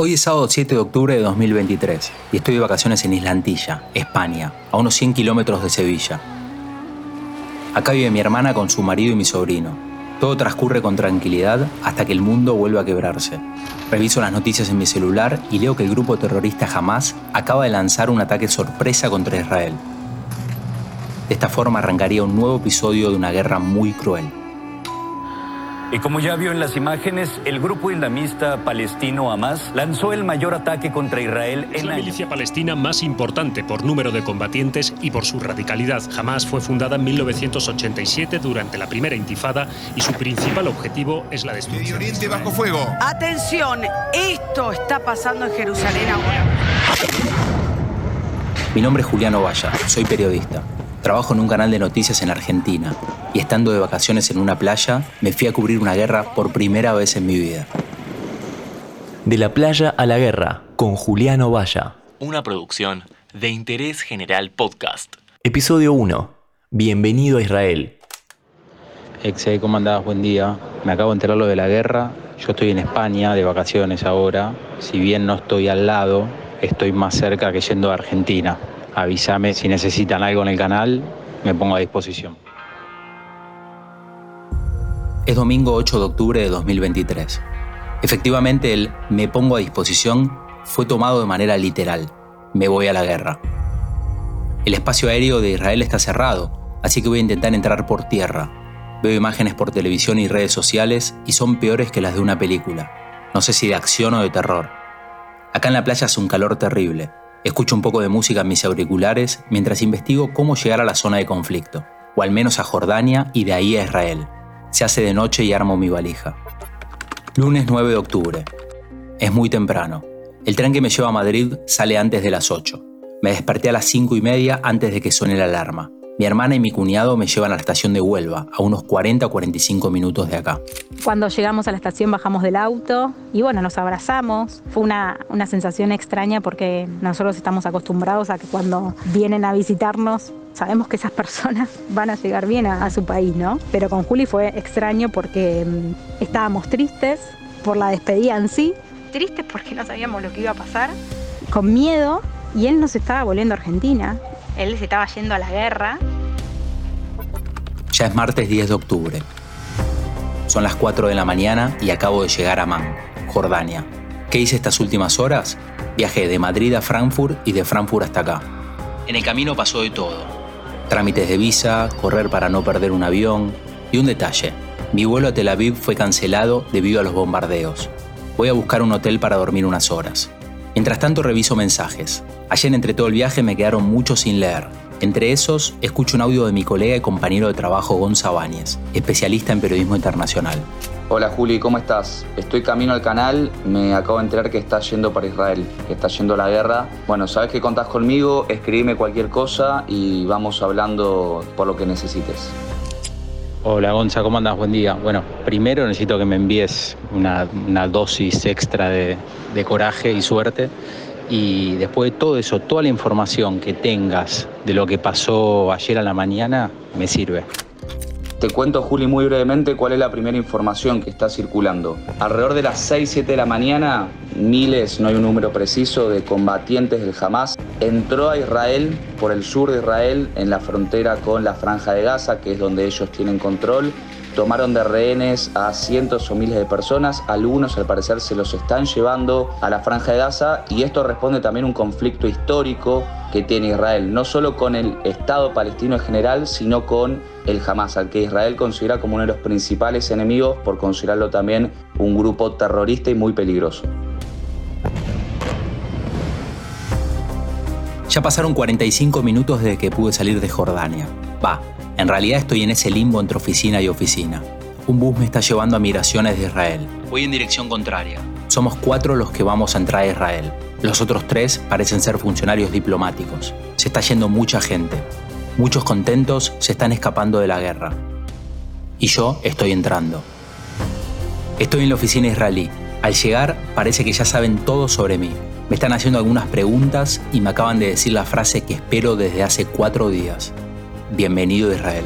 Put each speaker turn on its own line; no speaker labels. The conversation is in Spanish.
Hoy es sábado 7 de octubre de 2023 y estoy de vacaciones en Islantilla, España, a unos 100 kilómetros de Sevilla. Acá vive mi hermana con su marido y mi sobrino. Todo transcurre con tranquilidad hasta que el mundo vuelve a quebrarse. Reviso las noticias en mi celular y leo que el grupo terrorista Hamas acaba de lanzar un ataque sorpresa contra Israel. De esta forma arrancaría un nuevo episodio de una guerra muy cruel.
Y como ya vio en las imágenes, el grupo islamista palestino Hamas lanzó el mayor ataque contra Israel
Es
en
la
años.
milicia palestina más importante por número de combatientes y por su radicalidad. Hamas fue fundada en 1987 durante la primera intifada y su principal objetivo es la
Medio
destrucción.
Oriente bajo fuego.
Atención, esto está pasando en Jerusalén ahora.
Mi nombre es Juliano Valla, soy periodista. Trabajo en un canal de noticias en Argentina y estando de vacaciones en una playa, me fui a cubrir una guerra por primera vez en mi vida.
De la playa a la guerra, con Juliano Valla. Una producción de Interés General Podcast. Episodio 1. Bienvenido a Israel.
Exe, ¿cómo andás? Buen día. Me acabo de enterar lo de la guerra. Yo estoy en España de vacaciones ahora. Si bien no estoy al lado, estoy más cerca que yendo a Argentina. Avísame si necesitan algo en el canal, me pongo a disposición. Es domingo 8 de octubre de 2023. Efectivamente, el me pongo a disposición fue tomado de manera literal. Me voy a la guerra. El espacio aéreo de Israel está cerrado, así que voy a intentar entrar por tierra. Veo imágenes por televisión y redes sociales y son peores que las de una película. No sé si de acción o de terror. Acá en la playa hace un calor terrible. Escucho un poco de música en mis auriculares mientras investigo cómo llegar a la zona de conflicto, o al menos a Jordania y de ahí a Israel. Se hace de noche y armo mi valija. Lunes 9 de octubre. Es muy temprano. El tren que me lleva a Madrid sale antes de las 8. Me desperté a las 5 y media antes de que suene la alarma. Mi hermana y mi cuñado me llevan a la estación de Huelva, a unos 40 o 45 minutos de acá.
Cuando llegamos a la estación bajamos del auto y bueno, nos abrazamos. Fue una, una sensación extraña porque nosotros estamos acostumbrados a que cuando vienen a visitarnos sabemos que esas personas van a llegar bien a, a su país, ¿no? Pero con Juli fue extraño porque mm, estábamos tristes por la despedida en sí, tristes porque no sabíamos lo que iba a pasar, con miedo y él nos estaba volviendo a Argentina. Él se estaba yendo a la guerra
Ya es martes 10 de octubre. Son las 4 de la mañana y acabo de llegar a Amman, Jordania. ¿Qué hice estas últimas horas? Viajé de Madrid a Frankfurt y de Frankfurt hasta acá. En el camino pasó de todo. Trámites de visa, correr para no perder un avión y un detalle. Mi vuelo a Tel Aviv fue cancelado debido a los bombardeos. Voy a buscar un hotel para dormir unas horas. Mientras tanto reviso mensajes. Ayer entre todo el viaje me quedaron muchos sin leer. Entre esos, escucho un audio de mi colega y compañero de trabajo Gonza Báñez, especialista en periodismo internacional.
Hola Juli, ¿cómo estás? Estoy camino al canal, me acabo de enterar que estás yendo para Israel, que estás yendo a la guerra. Bueno, sabes que contás conmigo, escribime cualquier cosa y vamos hablando por lo que necesites.
Hola Gonza, ¿cómo andas? Buen día. Bueno, primero necesito que me envíes una, dosis extra de, de coraje y suerte. Y después de todo eso, toda la información que tengas de lo que pasó ayer a la mañana, me sirve.
Te cuento, Juli, muy brevemente cuál es la primera información que está circulando. Alrededor de las 6, 7 de la mañana, miles, no hay un número preciso, de combatientes del Hamas entró a Israel, por el sur de Israel, en la frontera con la Franja de Gaza, que es donde ellos tienen control. Tomaron de rehenes a cientos o miles de personas, algunos al parecer se los están llevando a la Franja de Gaza y esto responde también a un conflicto histórico que tiene Israel, no solo con el Estado palestino en general, sino con el Hamas, al que Israel considera como uno de los principales enemigos por considerarlo también un grupo terrorista y muy peligroso.
Ya pasaron 45 minutos desde que pude salir de Jordania. Va, en realidad estoy en ese limbo entre oficina y oficina. Un bus me está llevando a migraciones de Israel. Voy en dirección contraria. Somos cuatro los que vamos a entrar a Israel. Los otros tres parecen ser funcionarios diplomáticos. Se está yendo mucha gente. Muchos contentos se están escapando de la guerra. Y yo estoy entrando. Estoy en la oficina israelí. Al llegar parece que ya saben todo sobre mí. Me están haciendo algunas preguntas y me acaban de decir la frase que espero desde hace cuatro días. Bienvenido Israel.